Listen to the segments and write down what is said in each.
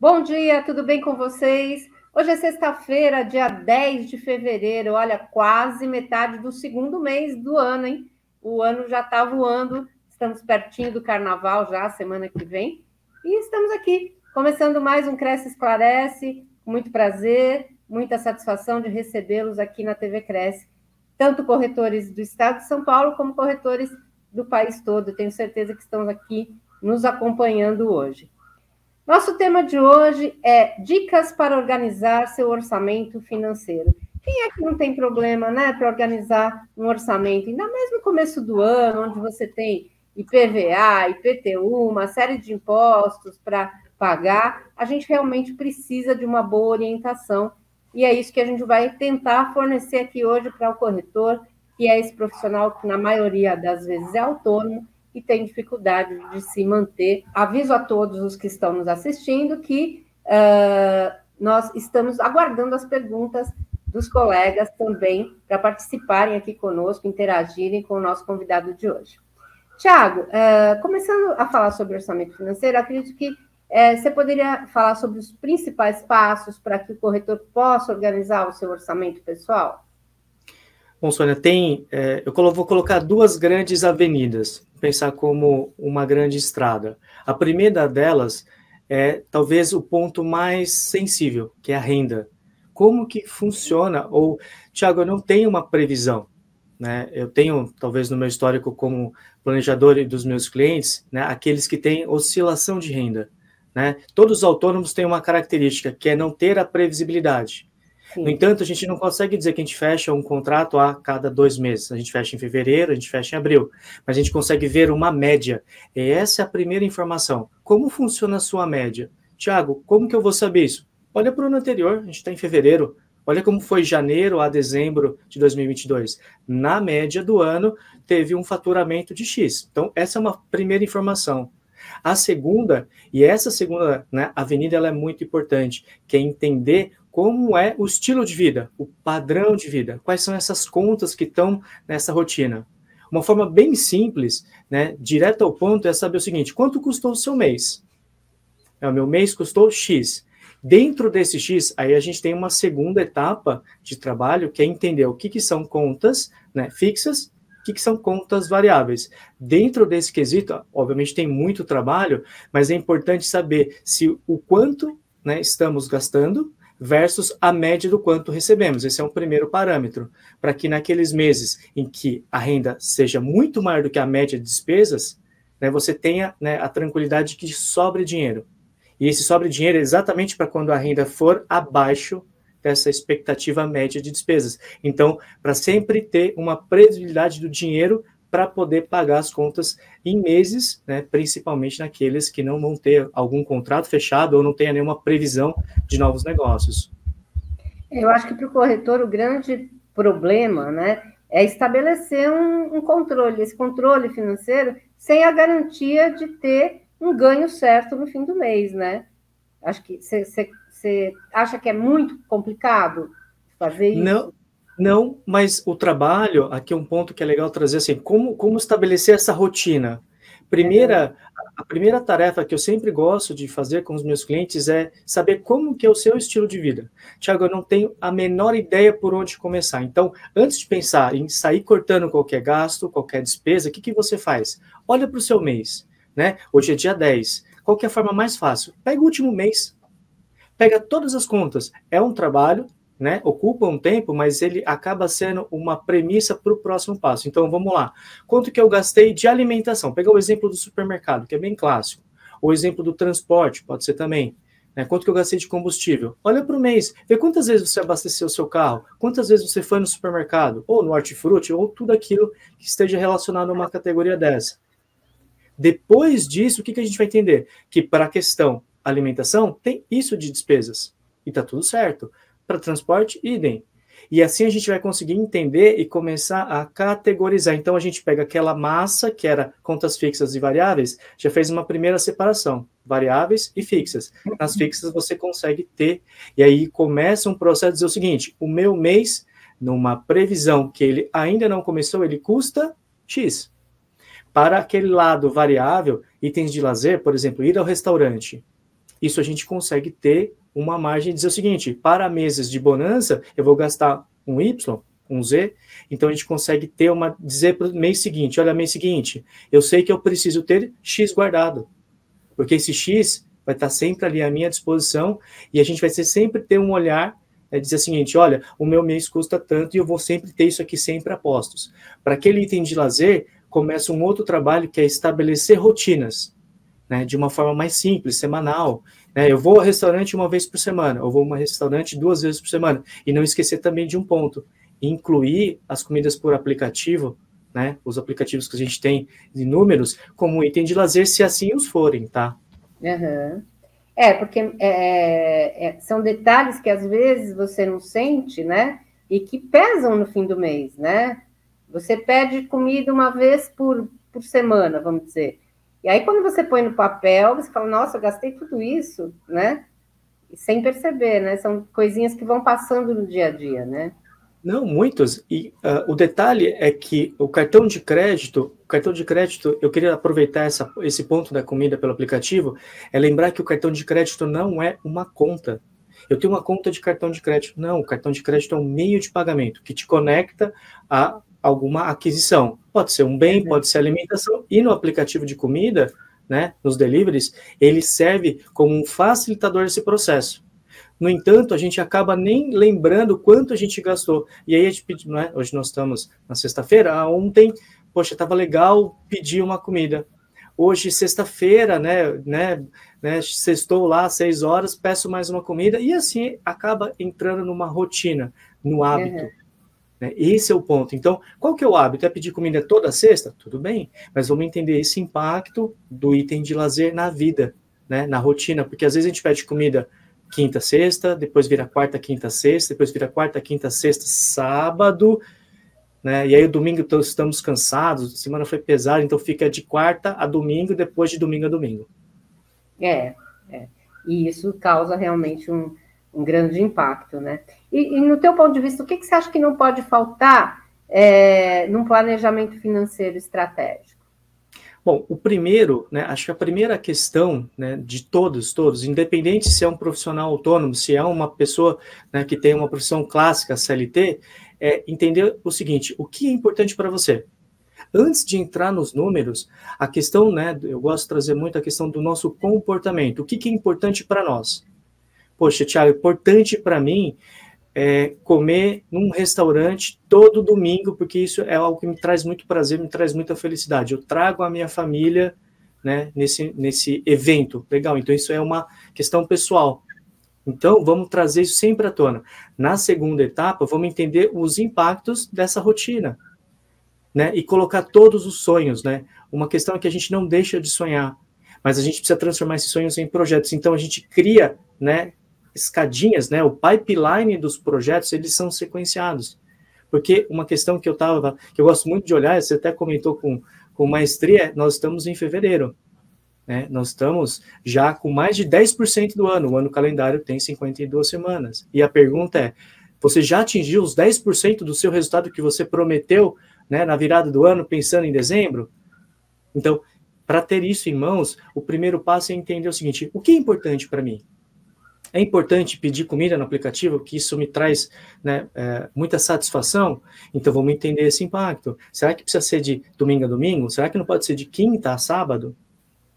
Bom dia, tudo bem com vocês? Hoje é sexta-feira, dia 10 de fevereiro. Olha, quase metade do segundo mês do ano, hein? O ano já está voando, estamos pertinho do carnaval já, semana que vem. E estamos aqui, começando mais um Cresce Esclarece. Muito prazer, muita satisfação de recebê-los aqui na TV Cresce. Tanto corretores do estado de São Paulo, como corretores do país todo. Tenho certeza que estão aqui nos acompanhando hoje. Nosso tema de hoje é dicas para organizar seu orçamento financeiro. Quem é que não tem problema, né, para organizar um orçamento, ainda mais no começo do ano, onde você tem IPVA, IPTU, uma série de impostos para pagar, a gente realmente precisa de uma boa orientação e é isso que a gente vai tentar fornecer aqui hoje para o corretor, que é esse profissional que na maioria das vezes é autônomo e tem dificuldade de se manter. Aviso a todos os que estão nos assistindo que uh, nós estamos aguardando as perguntas dos colegas também para participarem aqui conosco, interagirem com o nosso convidado de hoje. Tiago, uh, começando a falar sobre orçamento financeiro, acredito que uh, você poderia falar sobre os principais passos para que o corretor possa organizar o seu orçamento pessoal? Bom, Sônia, tem. É, eu vou colocar duas grandes avenidas, pensar como uma grande estrada. A primeira delas é talvez o ponto mais sensível, que é a renda. Como que funciona? Ou, Tiago, eu não tenho uma previsão. Né? Eu tenho, talvez no meu histórico como planejador e dos meus clientes, né, aqueles que têm oscilação de renda. Né? Todos os autônomos têm uma característica, que é não ter a previsibilidade. No entanto, a gente não consegue dizer que a gente fecha um contrato a cada dois meses. A gente fecha em fevereiro, a gente fecha em abril. Mas a gente consegue ver uma média. E essa é a primeira informação. Como funciona a sua média? Tiago, como que eu vou saber isso? Olha para o ano anterior, a gente está em fevereiro. Olha como foi janeiro a dezembro de 2022. Na média do ano, teve um faturamento de X. Então, essa é uma primeira informação. A segunda, e essa segunda né, avenida ela é muito importante, que é entender como é o estilo de vida, o padrão de vida, quais são essas contas que estão nessa rotina. Uma forma bem simples, né, direto ao ponto, é saber o seguinte: quanto custou o seu mês? É, o meu mês custou X. Dentro desse X, aí a gente tem uma segunda etapa de trabalho, que é entender o que, que são contas né, fixas, o que, são contas variáveis. Dentro desse quesito, obviamente tem muito trabalho, mas é importante saber se o quanto né, estamos gastando versus a média do quanto recebemos. Esse é um primeiro parâmetro, para que naqueles meses em que a renda seja muito maior do que a média de despesas, né, você tenha né, a tranquilidade de que sobre dinheiro. E esse sobre dinheiro é exatamente para quando a renda for abaixo dessa expectativa média de despesas. Então, para sempre ter uma previsibilidade do dinheiro para poder pagar as contas em meses, né, principalmente naqueles que não vão ter algum contrato fechado ou não tenha nenhuma previsão de novos negócios. Eu acho que para o corretor o grande problema né, é estabelecer um, um, controle, esse controle financeiro, sem a garantia de ter um ganho certo no fim do mês, né? Acho que você acha que é muito complicado fazer isso? Não, não, mas o trabalho, aqui é um ponto que é legal trazer assim, como, como estabelecer essa rotina. Primeira, a primeira tarefa que eu sempre gosto de fazer com os meus clientes é saber como que é o seu estilo de vida. Tiago, eu não tenho a menor ideia por onde começar. Então, antes de pensar em sair cortando qualquer gasto, qualquer despesa, o que, que você faz? Olha para o seu mês, né? Hoje é dia 10. Qual é a forma mais fácil? Pega o último mês. Pega todas as contas. É um trabalho, né, ocupa um tempo, mas ele acaba sendo uma premissa para o próximo passo. Então vamos lá. Quanto que eu gastei de alimentação? Pega o exemplo do supermercado, que é bem clássico. O exemplo do transporte, pode ser também. Né? Quanto que eu gastei de combustível? Olha para o mês, vê quantas vezes você abasteceu o seu carro, quantas vezes você foi no supermercado, ou no hortifruti, ou tudo aquilo que esteja relacionado a uma categoria dessa. Depois disso, o que, que a gente vai entender? Que para a questão alimentação, tem isso de despesas. E está tudo certo para transporte, idem. E assim a gente vai conseguir entender e começar a categorizar. Então a gente pega aquela massa que era contas fixas e variáveis, já fez uma primeira separação, variáveis e fixas. Nas fixas você consegue ter, e aí começa um processo de dizer o seguinte: o meu mês, numa previsão que ele ainda não começou, ele custa X. Para aquele lado variável, itens de lazer, por exemplo, ir ao restaurante, isso a gente consegue ter uma margem de dizer o seguinte: para meses de bonança, eu vou gastar um Y, um Z, então a gente consegue ter uma dizer para o mês seguinte: olha, mês seguinte, eu sei que eu preciso ter X guardado, porque esse X vai estar sempre ali à minha disposição e a gente vai ser sempre ter um olhar é dizer o seguinte, olha, o meu mês custa tanto e eu vou sempre ter isso aqui sempre a postos. Para aquele item de lazer, começa um outro trabalho que é estabelecer rotinas, né, de uma forma mais simples, semanal. Né, eu vou ao restaurante uma vez por semana, eu vou a um restaurante duas vezes por semana. E não esquecer também de um ponto, incluir as comidas por aplicativo, né, os aplicativos que a gente tem de números, como item de lazer, se assim os forem, tá? Uhum. É, porque é, é, são detalhes que às vezes você não sente, né? E que pesam no fim do mês, né? Você pede comida uma vez por, por semana, vamos dizer. E aí, quando você põe no papel, você fala, nossa, eu gastei tudo isso, né? Sem perceber, né? São coisinhas que vão passando no dia a dia, né? Não, muitos. E uh, o detalhe é que o cartão de crédito, o cartão de crédito, eu queria aproveitar essa, esse ponto da comida pelo aplicativo, é lembrar que o cartão de crédito não é uma conta. Eu tenho uma conta de cartão de crédito. Não, o cartão de crédito é um meio de pagamento que te conecta a alguma aquisição. Pode ser um bem, pode ser alimentação. E no aplicativo de comida, né, nos deliveries, ele serve como um facilitador desse processo. No entanto, a gente acaba nem lembrando quanto a gente gastou. E aí a gente pediu, né? Hoje nós estamos na sexta-feira, ontem, poxa, estava legal pedir uma comida. Hoje, sexta-feira, né, né, né, sextou lá às seis horas, peço mais uma comida, e assim acaba entrando numa rotina, no hábito. Uhum. Né? Esse é o ponto. Então, qual que é o hábito? É pedir comida toda sexta? Tudo bem, mas vamos entender esse impacto do item de lazer na vida, né, na rotina, porque às vezes a gente pede comida quinta, sexta, depois vira quarta, quinta, sexta, depois vira quarta, quinta, sexta, sábado, né? E aí o domingo estamos cansados, a semana foi pesada, então fica de quarta a domingo, depois de domingo a domingo. É, é. E isso causa realmente um, um grande impacto, né? E, e, no teu ponto de vista, o que, que você acha que não pode faltar é, num planejamento financeiro estratégico? Bom, o primeiro, né, acho que a primeira questão né, de todos, todos, independente se é um profissional autônomo, se é uma pessoa né, que tem uma profissão clássica, CLT, é entender o seguinte: o que é importante para você? Antes de entrar nos números, a questão, né, eu gosto de trazer muito a questão do nosso comportamento. O que, que é importante para nós? Poxa, Tiago, importante para mim é, comer num restaurante todo domingo, porque isso é algo que me traz muito prazer, me traz muita felicidade. Eu trago a minha família né, nesse, nesse evento. Legal, então isso é uma questão pessoal. Então, vamos trazer isso sempre à tona. Na segunda etapa, vamos entender os impactos dessa rotina. Né, e colocar todos os sonhos, né? Uma questão é que a gente não deixa de sonhar, mas a gente precisa transformar esses sonhos em projetos. Então a gente cria, né, escadinhas, né, o pipeline dos projetos, eles são sequenciados. Porque uma questão que eu tava, que eu gosto muito de olhar, você até comentou com, com maestria, nós estamos em fevereiro. Né? Nós estamos já com mais de 10% do ano. O ano calendário tem 52 semanas. E a pergunta é: você já atingiu os 10% do seu resultado que você prometeu né, na virada do ano, pensando em dezembro? Então, para ter isso em mãos, o primeiro passo é entender o seguinte: o que é importante para mim? É importante pedir comida no aplicativo, que isso me traz né, é, muita satisfação. Então vamos entender esse impacto. Será que precisa ser de domingo a domingo? Será que não pode ser de quinta a sábado?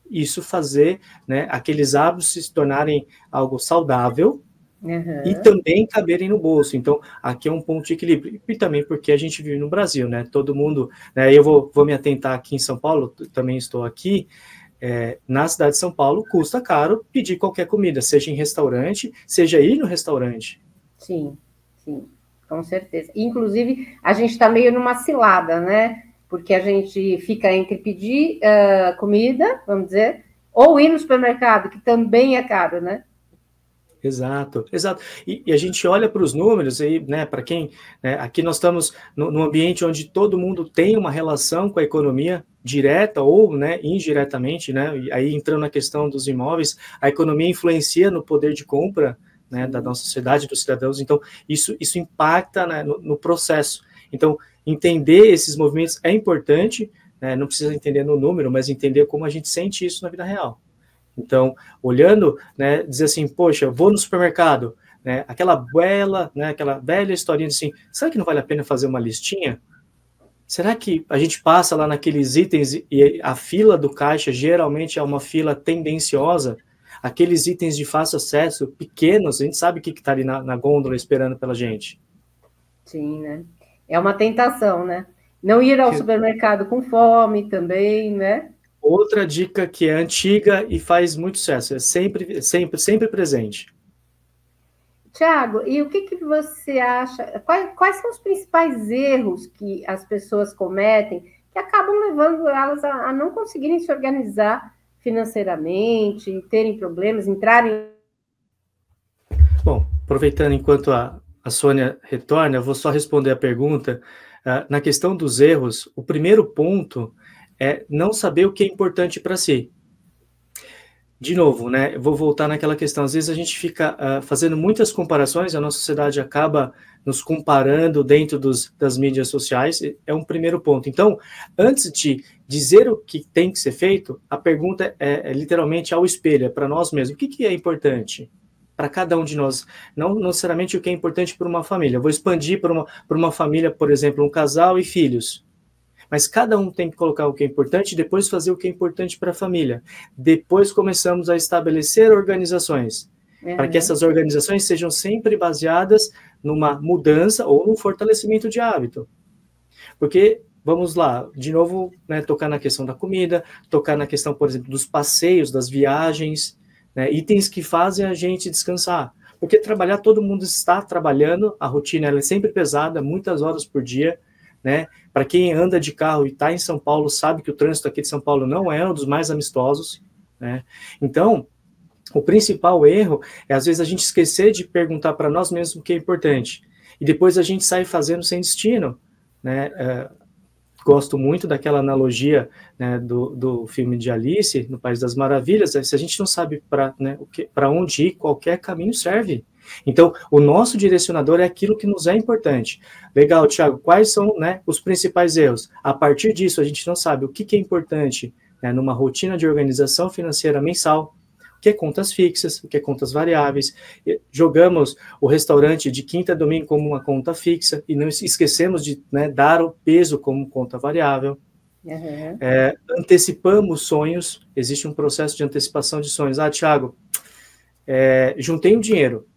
Isso fazer né, aqueles hábitos se tornarem algo saudável uhum. e também caberem no bolso. Então aqui é um ponto de equilíbrio. E também porque a gente vive no Brasil, né? Todo mundo. Né, eu vou, vou me atentar aqui em São Paulo, também estou aqui é, na cidade de São Paulo custa caro pedir qualquer comida, seja em restaurante, seja ir no restaurante. Sim, sim, com certeza. Inclusive, a gente está meio numa cilada, né? Porque a gente fica entre pedir uh, comida, vamos dizer, ou ir no supermercado, que também é caro, né? Exato, exato. E, e, a gente olha para os números aí, né, para quem, né, aqui nós estamos no, num ambiente onde todo mundo tem uma relação com a economia direta ou, né, indiretamente, né, aí entrando na questão dos imóveis, a economia influencia no poder de compra, né, da nossa sociedade, dos cidadãos, então isso, isso impacta né, no, no processo. Então, entender esses movimentos é importante, né, não precisa entender no número, mas entender como a gente sente isso na vida real. Então, olhando, né, dizer assim, poxa, vou no supermercado, né, aquela bela, né, aquela velha historinha de assim, será que não vale a pena fazer uma listinha? Será que a gente passa lá naqueles itens e a fila do caixa geralmente é uma fila tendenciosa? Aqueles itens de fácil acesso, pequenos, a gente sabe o que está ali na, na gôndola esperando pela gente. Sim, né? É uma tentação, né? Não ir ao supermercado com fome também, né? Outra dica que é antiga e faz muito sucesso, é sempre, sempre, sempre presente. Tiago, e o que, que você acha? Quais, quais, são os principais erros que as pessoas cometem que acabam levando elas a, a não conseguirem se organizar financeiramente, terem problemas, entrarem. Bom, aproveitando enquanto a, a Sônia retorna, eu vou só responder a pergunta. Uh, na questão dos erros, o primeiro ponto é não saber o que é importante para si. De novo, né? Vou voltar naquela questão. Às vezes a gente fica uh, fazendo muitas comparações, a nossa sociedade acaba nos comparando dentro dos, das mídias sociais. É um primeiro ponto. Então, antes de dizer o que tem que ser feito, a pergunta é, é literalmente ao espelho, é para nós mesmos. O que, que é importante? para cada um de nós, não necessariamente o que é importante para uma família. Eu vou expandir para uma, uma família, por exemplo, um casal e filhos. Mas cada um tem que colocar o que é importante e depois fazer o que é importante para a família. Depois começamos a estabelecer organizações, uhum. para que essas organizações sejam sempre baseadas numa mudança ou num fortalecimento de hábito. Porque vamos lá, de novo, né, tocar na questão da comida, tocar na questão, por exemplo, dos passeios, das viagens, né, itens que fazem a gente descansar. Porque trabalhar, todo mundo está trabalhando, a rotina é sempre pesada, muitas horas por dia, né? Para quem anda de carro e está em São Paulo, sabe que o trânsito aqui de São Paulo não é um dos mais amistosos, né? Então, o principal erro é às vezes a gente esquecer de perguntar para nós mesmos o que é importante e depois a gente sai fazendo sem destino, né? É, gosto muito daquela analogia né, do, do filme de Alice, no País das Maravilhas, se a gente não sabe para né, onde ir, qualquer caminho serve. Então, o nosso direcionador é aquilo que nos é importante. Legal, Tiago, quais são né, os principais erros? A partir disso, a gente não sabe o que, que é importante né, numa rotina de organização financeira mensal, que é contas fixas, o que é contas variáveis. Jogamos o restaurante de quinta a domingo como uma conta fixa e não esquecemos de né, dar o peso como conta variável. Uhum. É, antecipamos sonhos, existe um processo de antecipação de sonhos. Ah, Tiago, é, juntei um dinheiro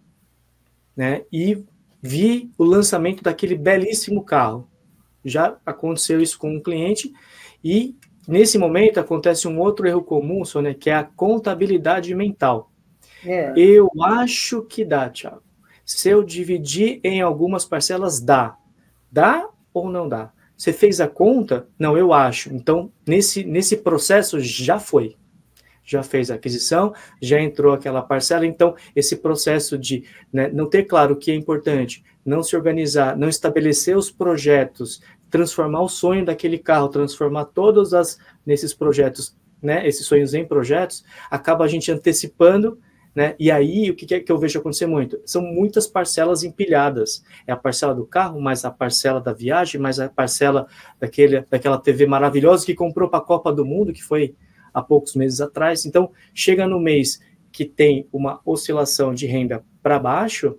né, e vi o lançamento daquele belíssimo carro. Já aconteceu isso com um cliente e Nesse momento acontece um outro erro comum, Sônia, que é a contabilidade mental. É. Eu acho que dá, Thiago. Se eu dividir em algumas parcelas, dá. Dá ou não dá? Você fez a conta? Não, eu acho. Então, nesse, nesse processo já foi. Já fez a aquisição, já entrou aquela parcela. Então, esse processo de né, não ter claro o que é importante, não se organizar, não estabelecer os projetos, transformar o sonho daquele carro, transformar todos as, nesses projetos, né, esses sonhos em projetos, acaba a gente antecipando, né, e aí o que, é que eu vejo acontecer muito? São muitas parcelas empilhadas, é a parcela do carro, mais a parcela da viagem, mais a parcela daquele, daquela TV maravilhosa que comprou para a Copa do Mundo, que foi há poucos meses atrás, então chega no mês que tem uma oscilação de renda para baixo,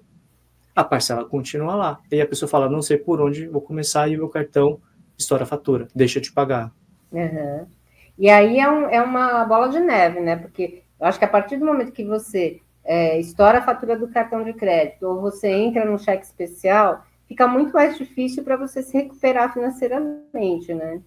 a parcela continua lá. E a pessoa fala, não sei por onde vou começar e o meu cartão estoura a fatura, deixa de pagar. Uhum. E aí é, um, é, uma bola de neve, né? Porque eu acho que a partir do momento que você é, estoura a fatura do cartão de crédito ou você entra num cheque especial, fica muito mais difícil para você se recuperar financeiramente, né?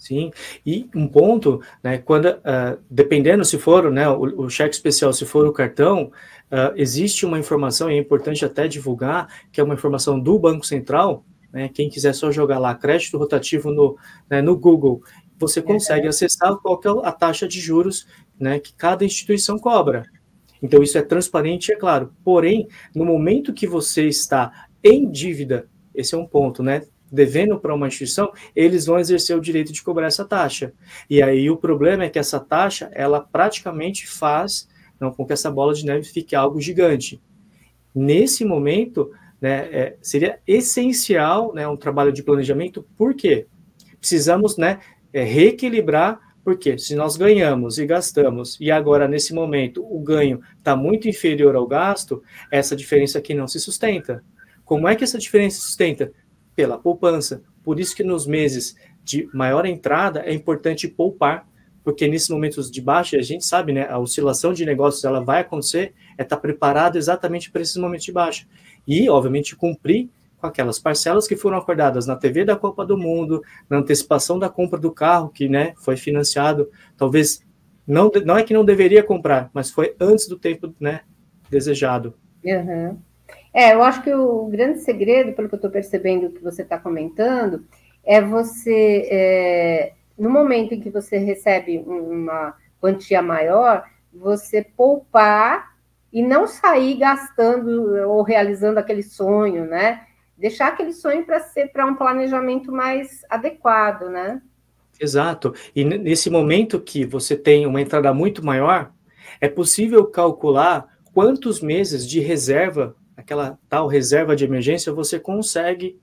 Sim, e um ponto, né, quando, uh, dependendo se for né, o, o, cheque especial, se for o cartão, uh, existe uma informação, e é importante até divulgar, que é uma informação do Banco Central, né, quem quiser só jogar lá crédito rotativo no, né, no Google, você consegue é. acessar qual é a taxa de juros né, que cada instituição cobra. Então, isso é transparente, é claro. Porém, no momento que você está em dívida, esse é um ponto, né? Devendo para uma instituição, eles vão exercer o direito de cobrar essa taxa. E aí o problema é que essa taxa, ela praticamente faz não, com que essa bola de neve fique algo gigante. Nesse momento, né, é, seria essencial né, um trabalho de planejamento, por quê? Precisamos né, é, reequilibrar Porque se nós ganhamos e gastamos, e agora nesse momento o ganho está muito inferior ao gasto, essa diferença aqui não se sustenta. Como é que essa diferença se sustenta? Pela poupança. Por isso que nos meses de maior entrada é importante poupar, porque nesses momentos de baixa, a gente sabe, né, a oscilação de negócios ela vai acontecer, é estar tá preparado exatamente para esses momentos de baixa. E, obviamente, cumprir com aquelas parcelas que foram acordadas na TV da Copa do Mundo, na antecipação da compra do carro, que né, foi financiado, talvez, não, não é que não deveria comprar, mas foi antes do tempo né, desejado. Uhum. É, eu acho que o grande segredo, pelo que eu estou percebendo que você está comentando, é você, é, no momento em que você recebe uma quantia maior, você poupar e não sair gastando ou realizando aquele sonho, né? Deixar aquele sonho para ser para um planejamento mais adequado, né? Exato. E nesse momento que você tem uma entrada muito maior, é possível calcular quantos meses de reserva, aquela tal reserva de emergência, você consegue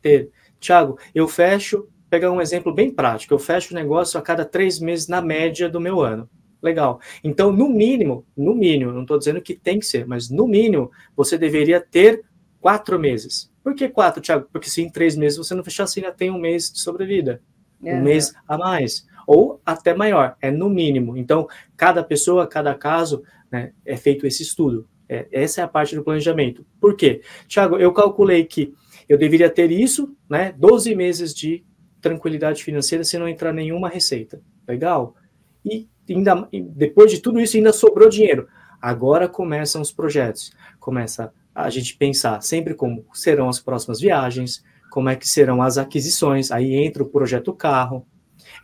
ter. Tiago, eu fecho, pegar um exemplo bem prático, eu fecho o negócio a cada três meses na média do meu ano. Legal. Então, no mínimo, no mínimo, não estou dizendo que tem que ser, mas no mínimo, você deveria ter quatro meses. Por que quatro, Tiago? Porque se em três meses você não fechar, você ainda tem um mês de sobrevida. Um mês a mais. Ou até maior, é no mínimo. Então, cada pessoa, cada caso, né, é feito esse estudo. É, essa é a parte do planejamento. Por quê? Tiago, eu calculei que eu deveria ter isso, né? 12 meses de tranquilidade financeira se não entrar nenhuma receita. Legal? E ainda, depois de tudo isso, ainda sobrou dinheiro. Agora começam os projetos. Começa a gente pensar sempre como serão as próximas viagens, como é que serão as aquisições. Aí entra o projeto carro,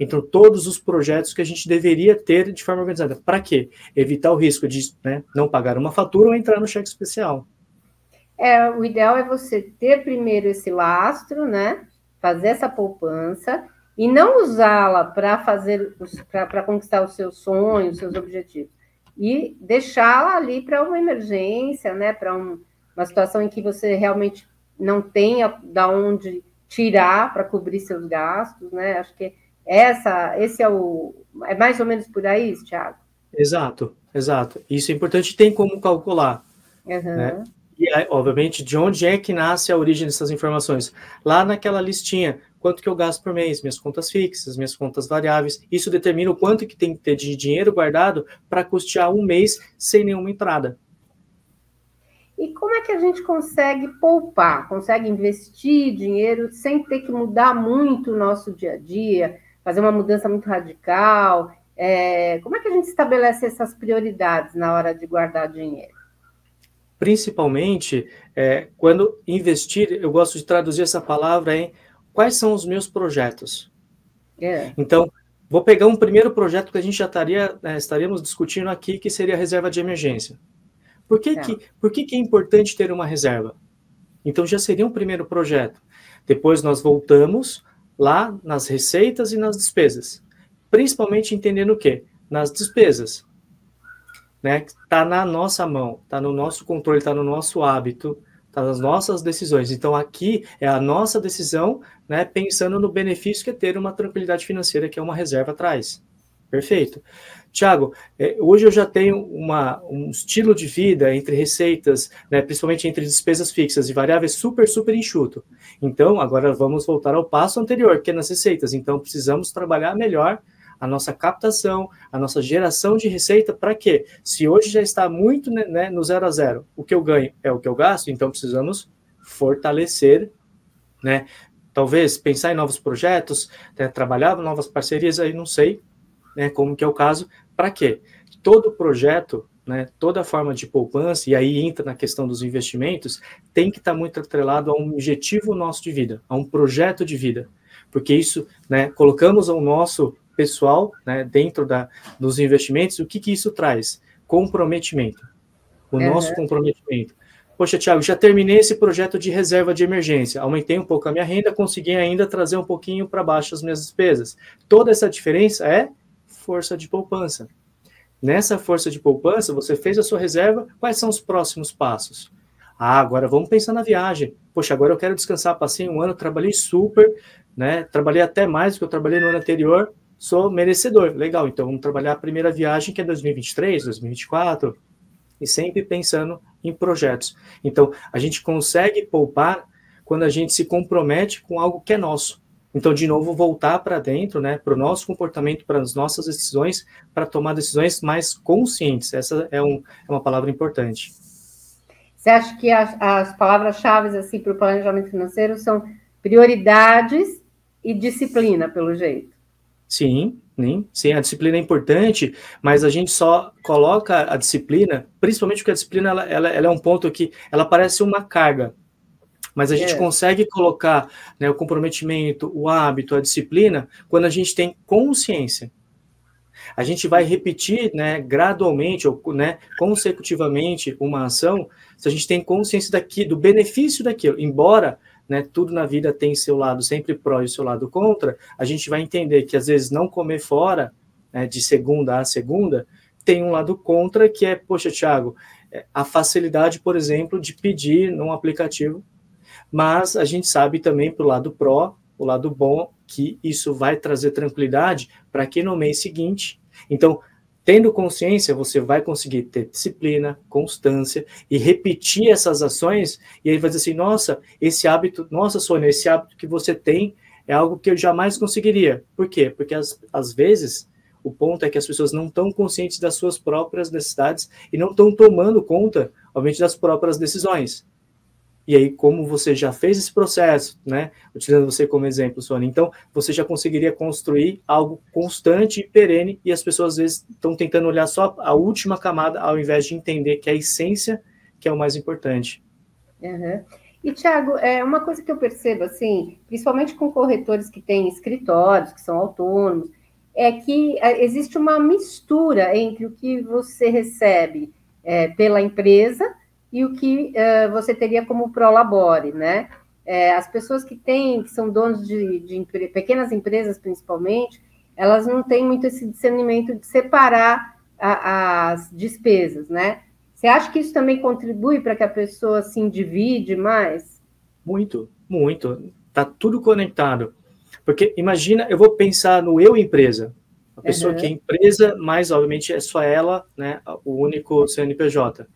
entram todos os projetos que a gente deveria ter de forma organizada. Para quê? Evitar o risco de né, não pagar uma fatura ou entrar no cheque especial. É, o ideal é você ter primeiro esse lastro, né? Fazer essa poupança e não usá-la para fazer para conquistar os seus sonhos, os seus objetivos, e deixá-la ali para uma emergência, né? Para um, uma situação em que você realmente não tenha da onde tirar para cobrir seus gastos, né? Acho que essa, esse é o é mais ou menos por aí, Thiago. Exato, exato. Isso é importante, tem como calcular. Uhum. Né? E, obviamente, de onde é que nasce a origem dessas informações? Lá naquela listinha, quanto que eu gasto por mês, minhas contas fixas, minhas contas variáveis. Isso determina o quanto que tem que ter de dinheiro guardado para custear um mês sem nenhuma entrada. E como é que a gente consegue poupar, consegue investir dinheiro sem ter que mudar muito o nosso dia a dia, fazer uma mudança muito radical? É, como é que a gente estabelece essas prioridades na hora de guardar dinheiro? principalmente é, quando investir, eu gosto de traduzir essa palavra em quais são os meus projetos. É. Então, vou pegar um primeiro projeto que a gente já estaria, é, estaríamos discutindo aqui, que seria a reserva de emergência. Por que, é. que, por que, que é importante ter uma reserva? Então, já seria um primeiro projeto. Depois, nós voltamos lá nas receitas e nas despesas. Principalmente entendendo o quê? Nas despesas né? Está na nossa mão, está no nosso controle, está no nosso hábito, está nas nossas decisões. Então aqui é a nossa decisão, né? Pensando no benefício que é ter uma tranquilidade financeira, que é uma reserva atrás. Perfeito. Tiago, é, hoje eu já tenho uma, um estilo de vida entre receitas, né, principalmente entre despesas fixas e variáveis, super, super enxuto. Então, agora vamos voltar ao passo anterior, que é nas receitas. Então, precisamos trabalhar melhor a nossa captação, a nossa geração de receita, para quê? Se hoje já está muito né, né, no zero a zero, o que eu ganho é o que eu gasto, então precisamos fortalecer, né? Talvez pensar em novos projetos, né, trabalhar novas parcerias, aí não sei né, como que é o caso, para quê? Todo projeto, né, toda forma de poupança, e aí entra na questão dos investimentos, tem que estar tá muito atrelado a um objetivo nosso de vida, a um projeto de vida, porque isso, né, colocamos o nosso pessoal, né, dentro da, dos investimentos, o que, que isso traz? Comprometimento. O uhum. nosso comprometimento. Poxa, Tiago, já terminei esse projeto de reserva de emergência, aumentei um pouco a minha renda, consegui ainda trazer um pouquinho para baixo as minhas despesas. Toda essa diferença é força de poupança. Nessa força de poupança, você fez a sua reserva, quais são os próximos passos? Ah, agora vamos pensar na viagem. Poxa, agora eu quero descansar, passei um ano, trabalhei super, né? Trabalhei até mais do que eu trabalhei no ano anterior sou merecedor. Legal, então vamos trabalhar a primeira viagem, que é 2023, 2024, e sempre pensando em projetos. Então, a gente consegue poupar quando a gente se compromete com algo que é nosso. Então, de novo, voltar para dentro, né, para o nosso comportamento, para as nossas decisões, para tomar decisões mais conscientes. Essa é, um, é uma palavra importante. Você acha que as, as palavras-chave assim, para o planejamento financeiro são prioridades e disciplina, pelo jeito? Sim, sim, sim, a disciplina é importante, mas a gente só coloca a disciplina, principalmente porque a disciplina ela, ela, ela é um ponto que ela parece uma carga, mas a gente é. consegue colocar né, o comprometimento, o hábito, a disciplina, quando a gente tem consciência. A gente vai repetir né, gradualmente ou né, consecutivamente uma ação se a gente tem consciência daqui, do benefício daquilo. Embora né, tudo na vida tem seu lado sempre pró e seu lado contra, a gente vai entender que às vezes não comer fora, né, de segunda a segunda, tem um lado contra que é, poxa, Thiago, é, a facilidade, por exemplo, de pedir num aplicativo mas a gente sabe também para o lado pró, o lado bom, que isso vai trazer tranquilidade para que no mês seguinte. Então, tendo consciência, você vai conseguir ter disciplina, constância e repetir essas ações, e aí vai dizer assim: nossa, esse hábito, nossa, Sônia, esse hábito que você tem é algo que eu jamais conseguiria. Por quê? Porque às vezes o ponto é que as pessoas não estão conscientes das suas próprias necessidades e não estão tomando conta, obviamente, das próprias decisões. E aí, como você já fez esse processo, né, utilizando você como exemplo, Sônia, então você já conseguiria construir algo constante e perene, e as pessoas às vezes estão tentando olhar só a última camada, ao invés de entender que é a essência que é o mais importante. Uhum. E, Tiago, é uma coisa que eu percebo, assim, principalmente com corretores que têm escritórios, que são autônomos, é que é, existe uma mistura entre o que você recebe é, pela empresa e o que uh, você teria como prolabore, né? É, as pessoas que têm, que são donos de, de pequenas empresas, principalmente, elas não têm muito esse discernimento de separar a, as despesas, né? Você acha que isso também contribui para que a pessoa se individe mais? Muito, muito. Está tudo conectado. Porque imagina, eu vou pensar no eu empresa. A pessoa uhum. que é empresa, mas obviamente é só ela, né? O único CNPJ.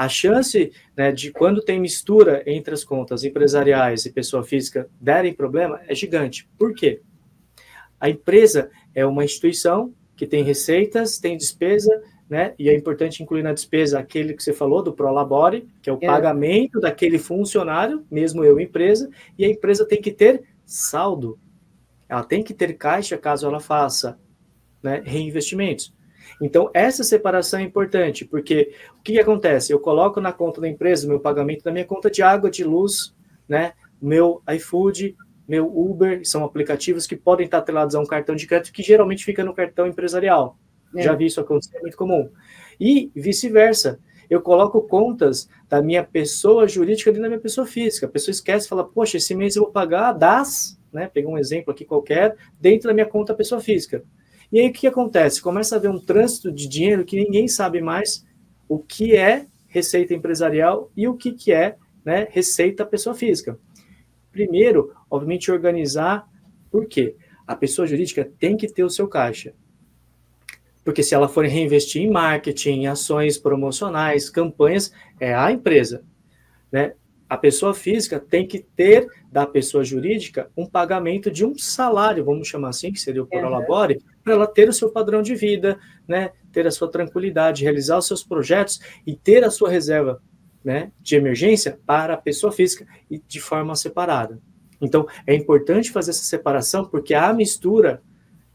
A chance né, de quando tem mistura entre as contas empresariais e pessoa física derem problema é gigante. Por quê? A empresa é uma instituição que tem receitas, tem despesa, né? E é importante incluir na despesa aquele que você falou do Prolabore, que é o é. pagamento daquele funcionário, mesmo eu empresa, e a empresa tem que ter saldo. Ela tem que ter caixa caso ela faça né, reinvestimentos. Então, essa separação é importante, porque o que, que acontece? Eu coloco na conta da empresa o meu pagamento da minha conta de água, de luz, né? Meu iFood, meu Uber, são aplicativos que podem estar atrelados a um cartão de crédito que geralmente fica no cartão empresarial. É. Já vi isso acontecer, é muito comum. E vice-versa. Eu coloco contas da minha pessoa jurídica dentro da minha pessoa física. A pessoa esquece e fala, poxa, esse mês eu vou pagar das, né? Pegar um exemplo aqui qualquer, dentro da minha conta pessoa física. E aí o que acontece? Começa a haver um trânsito de dinheiro que ninguém sabe mais o que é receita empresarial e o que, que é né, receita pessoa física. Primeiro, obviamente, organizar, por quê? A pessoa jurídica tem que ter o seu caixa. Porque se ela for reinvestir em marketing, em ações promocionais, campanhas, é a empresa. Né? A pessoa física tem que ter da pessoa jurídica um pagamento de um salário, vamos chamar assim, que seria o prolabore, uhum. Para ela ter o seu padrão de vida, né, ter a sua tranquilidade, realizar os seus projetos e ter a sua reserva né, de emergência para a pessoa física e de forma separada. Então, é importante fazer essa separação, porque a mistura,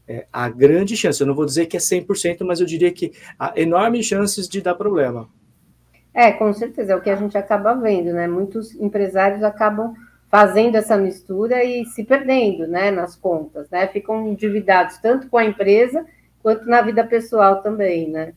é, há grande chance, eu não vou dizer que é 100%, mas eu diria que há enormes chances de dar problema. É, com certeza, é o que a gente acaba vendo, né? Muitos empresários acabam fazendo essa mistura e se perdendo, né, nas contas, né? Ficam endividados tanto com a empresa quanto na vida pessoal também, né?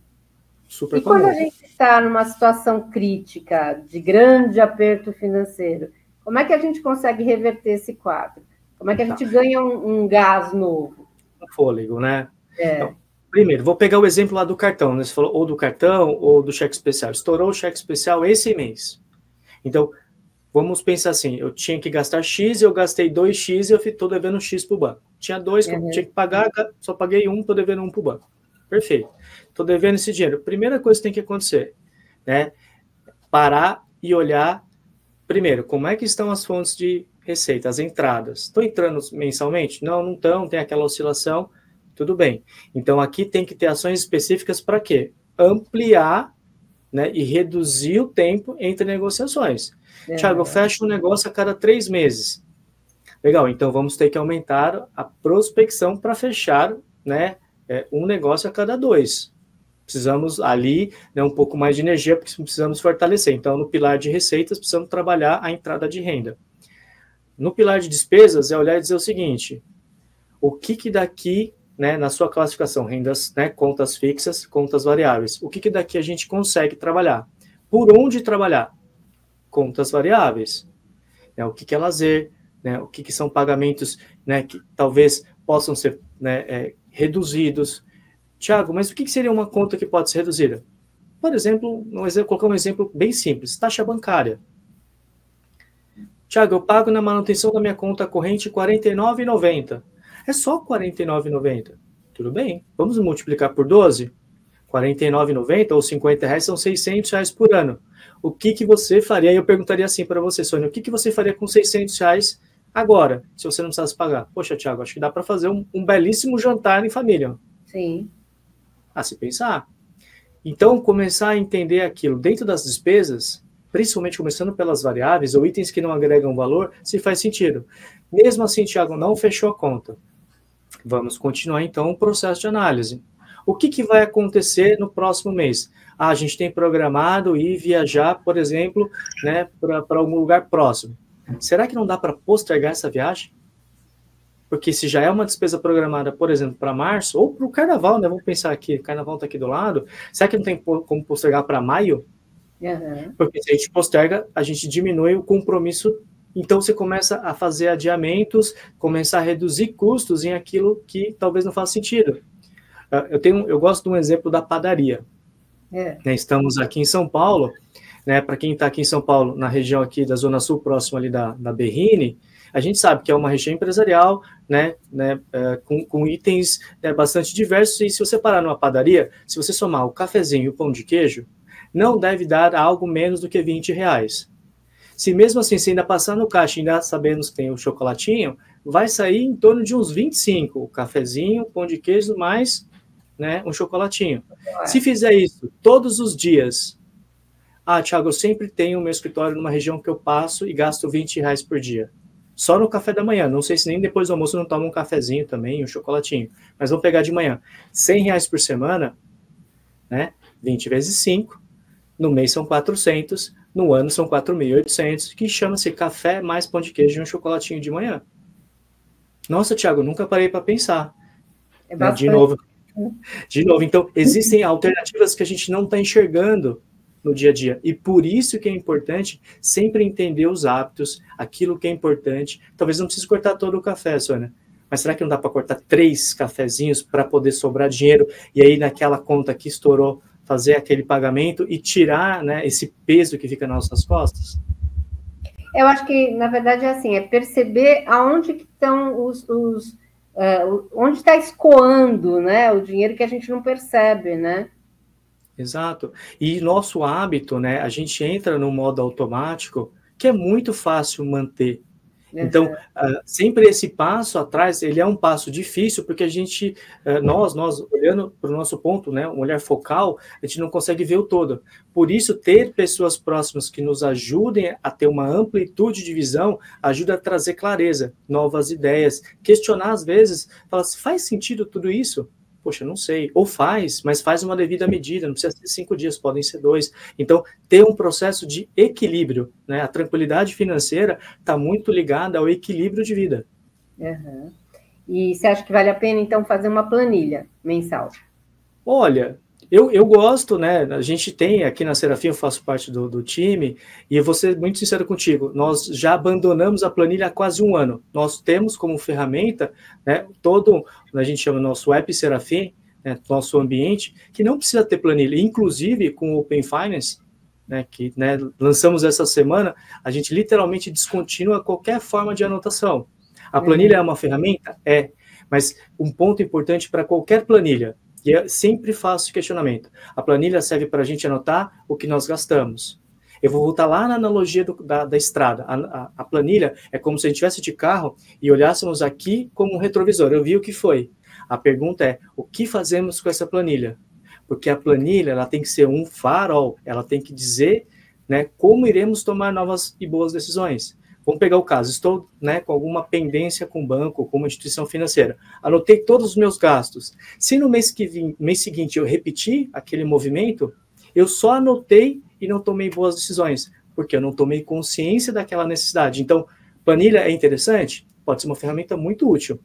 Super e quando a gente está numa situação crítica, de grande aperto financeiro, como é que a gente consegue reverter esse quadro? Como é que a gente tá. ganha um, um gás novo? Fôlego, né? É. Então, Primeiro, vou pegar o exemplo lá do cartão, né? Você falou ou do cartão ou do cheque especial. Estourou o cheque especial esse mês. Então, vamos pensar assim, eu tinha que gastar X, eu gastei 2X e eu estou devendo X para o banco. Tinha dois que uhum. eu tinha que pagar, só paguei um, estou devendo um para o banco. Perfeito. Estou devendo esse dinheiro. Primeira coisa que tem que acontecer, né? Parar e olhar, primeiro, como é que estão as fontes de receita, as entradas. Estão entrando mensalmente? Não, não estão, tem aquela oscilação, tudo bem. Então, aqui tem que ter ações específicas para quê? Ampliar né, e reduzir o tempo entre negociações. É. Tiago, eu fecho um negócio a cada três meses. Legal, então vamos ter que aumentar a prospecção para fechar né, é, um negócio a cada dois. Precisamos ali né, um pouco mais de energia, porque precisamos fortalecer. Então, no pilar de receitas, precisamos trabalhar a entrada de renda. No pilar de despesas, é olhar e dizer o seguinte: o que, que daqui, né, na sua classificação, rendas, né, contas fixas, contas variáveis, o que, que daqui a gente consegue trabalhar? Por onde trabalhar? Contas variáveis. Né, o que, que é lazer, né, o que, que são pagamentos né, que talvez possam ser né, é, reduzidos. Tiago, mas o que, que seria uma conta que pode ser reduzida? Por exemplo, um exemplo, colocar um exemplo bem simples: taxa bancária. Tiago, eu pago na manutenção da minha conta corrente R$ 49,90. É só R$ 49,90. Tudo bem, vamos multiplicar por 12? R$ 49,90 ou 50 reais são 600 reais por ano. O que, que você faria? Eu perguntaria assim para você, Sônia, o que, que você faria com 600 reais agora, se você não precisasse pagar? Poxa, Tiago, acho que dá para fazer um, um belíssimo jantar em família. Sim. A se pensar. Então, começar a entender aquilo dentro das despesas, principalmente começando pelas variáveis ou itens que não agregam valor, se faz sentido. Mesmo assim, Tiago, não fechou a conta. Vamos continuar então o processo de análise. O que, que vai acontecer no próximo mês? Ah, a gente tem programado ir viajar, por exemplo, né, para algum lugar próximo. Será que não dá para postergar essa viagem? Porque se já é uma despesa programada, por exemplo, para março, ou para o carnaval, né? Vamos pensar aqui, o carnaval está aqui do lado, será que não tem como postergar para maio? Uhum. Porque se a gente posterga, a gente diminui o compromisso. Então você começa a fazer adiamentos, começar a reduzir custos em aquilo que talvez não faça sentido. Ah, eu tenho, eu gosto de um exemplo da padaria. É. Né, estamos aqui em São Paulo, né? Para quem está aqui em São Paulo, na região aqui da Zona Sul, próximo ali da, da Berrine, a gente sabe que é uma região empresarial, né, né, é, com, com, itens né, bastante diversos, e se você parar numa padaria, se você somar o cafezinho e o pão de queijo, não deve dar algo menos do que 20 reais. Se mesmo assim você ainda passar no caixa e ainda sabendo que tem o chocolatinho, vai sair em torno de uns 25, o cafezinho, pão de queijo, mais né, um chocolatinho. Se fizer isso todos os dias, ah, Thiago, eu sempre tenho o meu escritório numa região que eu passo e gasto 20 reais por dia. Só no café da manhã, não sei se nem depois do almoço não toma um cafezinho também, um chocolatinho, mas vamos pegar de manhã. 100 reais por semana, né, 20 vezes 5, no mês são 400, no ano são 4.800, que chama-se café mais pão de queijo e um chocolatinho de manhã. Nossa, Thiago, nunca parei para pensar. É né? De novo. De novo, então, existem alternativas que a gente não está enxergando no dia a dia. E por isso que é importante sempre entender os hábitos, aquilo que é importante. Talvez não precise cortar todo o café, Sônia. Mas será que não dá para cortar três cafezinhos para poder sobrar dinheiro? E aí, naquela conta que estourou, fazer aquele pagamento e tirar né, esse peso que fica nas nossas costas? Eu acho que, na verdade, é assim, é perceber aonde que estão os, os uh, onde está escoando, né, o dinheiro que a gente não percebe, né? Exato. E nosso hábito, né, a gente entra no modo automático, que é muito fácil manter. Então, uh, sempre esse passo atrás, ele é um passo difícil, porque a gente, uh, nós, nós, olhando para o nosso ponto, né, um olhar focal, a gente não consegue ver o todo. Por isso, ter pessoas próximas que nos ajudem a ter uma amplitude de visão, ajuda a trazer clareza, novas ideias, questionar às vezes, falar, faz sentido tudo isso? Poxa, não sei. Ou faz, mas faz uma devida medida, não precisa ser cinco dias, podem ser dois. Então, ter um processo de equilíbrio, né? A tranquilidade financeira está muito ligada ao equilíbrio de vida. Uhum. E você acha que vale a pena, então, fazer uma planilha mensal? Olha, eu, eu gosto, né? A gente tem aqui na Serafim, eu faço parte do, do time, e eu vou ser muito sincero contigo, nós já abandonamos a planilha há quase um ano. Nós temos como ferramenta né, todo, a gente chama nosso app Serafim, né, nosso ambiente, que não precisa ter planilha. Inclusive, com o Open Finance, né, que né, lançamos essa semana, a gente literalmente descontinua qualquer forma de anotação. A planilha uhum. é uma ferramenta? É, mas um ponto importante para qualquer planilha, e eu sempre faço questionamento, a planilha serve para a gente anotar o que nós gastamos. Eu vou voltar lá na analogia do, da, da, estrada. A, a, a, planilha é como se a gente estivesse de carro e olhássemos aqui como um retrovisor. Eu vi o que foi. A pergunta é: o que fazemos com essa planilha? Porque a planilha ela tem que ser um farol, ela tem que dizer né, como iremos tomar novas e boas decisões. Vamos pegar o caso, estou né, com alguma pendência com o banco, com uma instituição financeira. Anotei todos os meus gastos. Se no mês, que vim, mês seguinte eu repetir aquele movimento, eu só anotei e não tomei boas decisões, porque eu não tomei consciência daquela necessidade. Então, planilha é interessante? Pode ser uma ferramenta muito útil,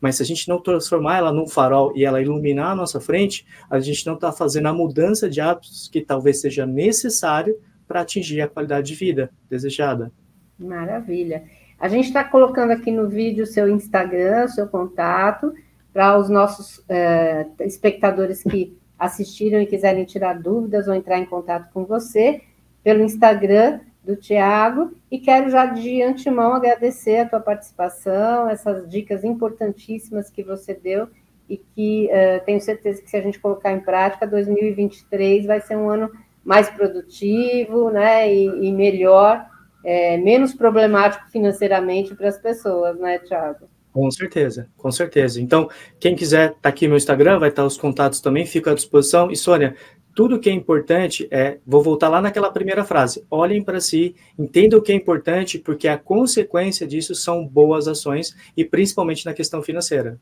mas se a gente não transformar ela num farol e ela iluminar a nossa frente, a gente não está fazendo a mudança de hábitos que talvez seja necessário para atingir a qualidade de vida desejada. Maravilha. A gente está colocando aqui no vídeo o seu Instagram, seu contato, para os nossos é, espectadores que assistiram e quiserem tirar dúvidas ou entrar em contato com você, pelo Instagram do Tiago, e quero já de antemão agradecer a tua participação, essas dicas importantíssimas que você deu e que uh, tenho certeza que se a gente colocar em prática, 2023 vai ser um ano mais produtivo, né, e, e melhor, é, menos problemático financeiramente para as pessoas, né, Tiago? Com certeza, com certeza. Então, quem quiser, tá aqui no Instagram, vai estar os contatos também, fica à disposição. E Sônia, tudo que é importante é, vou voltar lá naquela primeira frase, olhem para si, entendam o que é importante, porque a consequência disso são boas ações, e principalmente na questão financeira.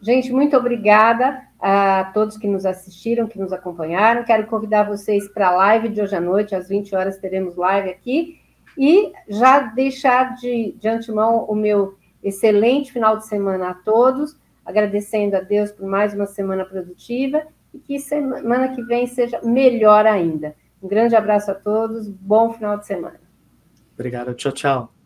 Gente, muito obrigada a todos que nos assistiram, que nos acompanharam. Quero convidar vocês para a live de hoje à noite, às 20 horas teremos live aqui. E já deixar de, de antemão o meu excelente final de semana a todos, agradecendo a Deus por mais uma semana produtiva e que semana que vem seja melhor ainda. Um grande abraço a todos, bom final de semana. Obrigado, tchau, tchau.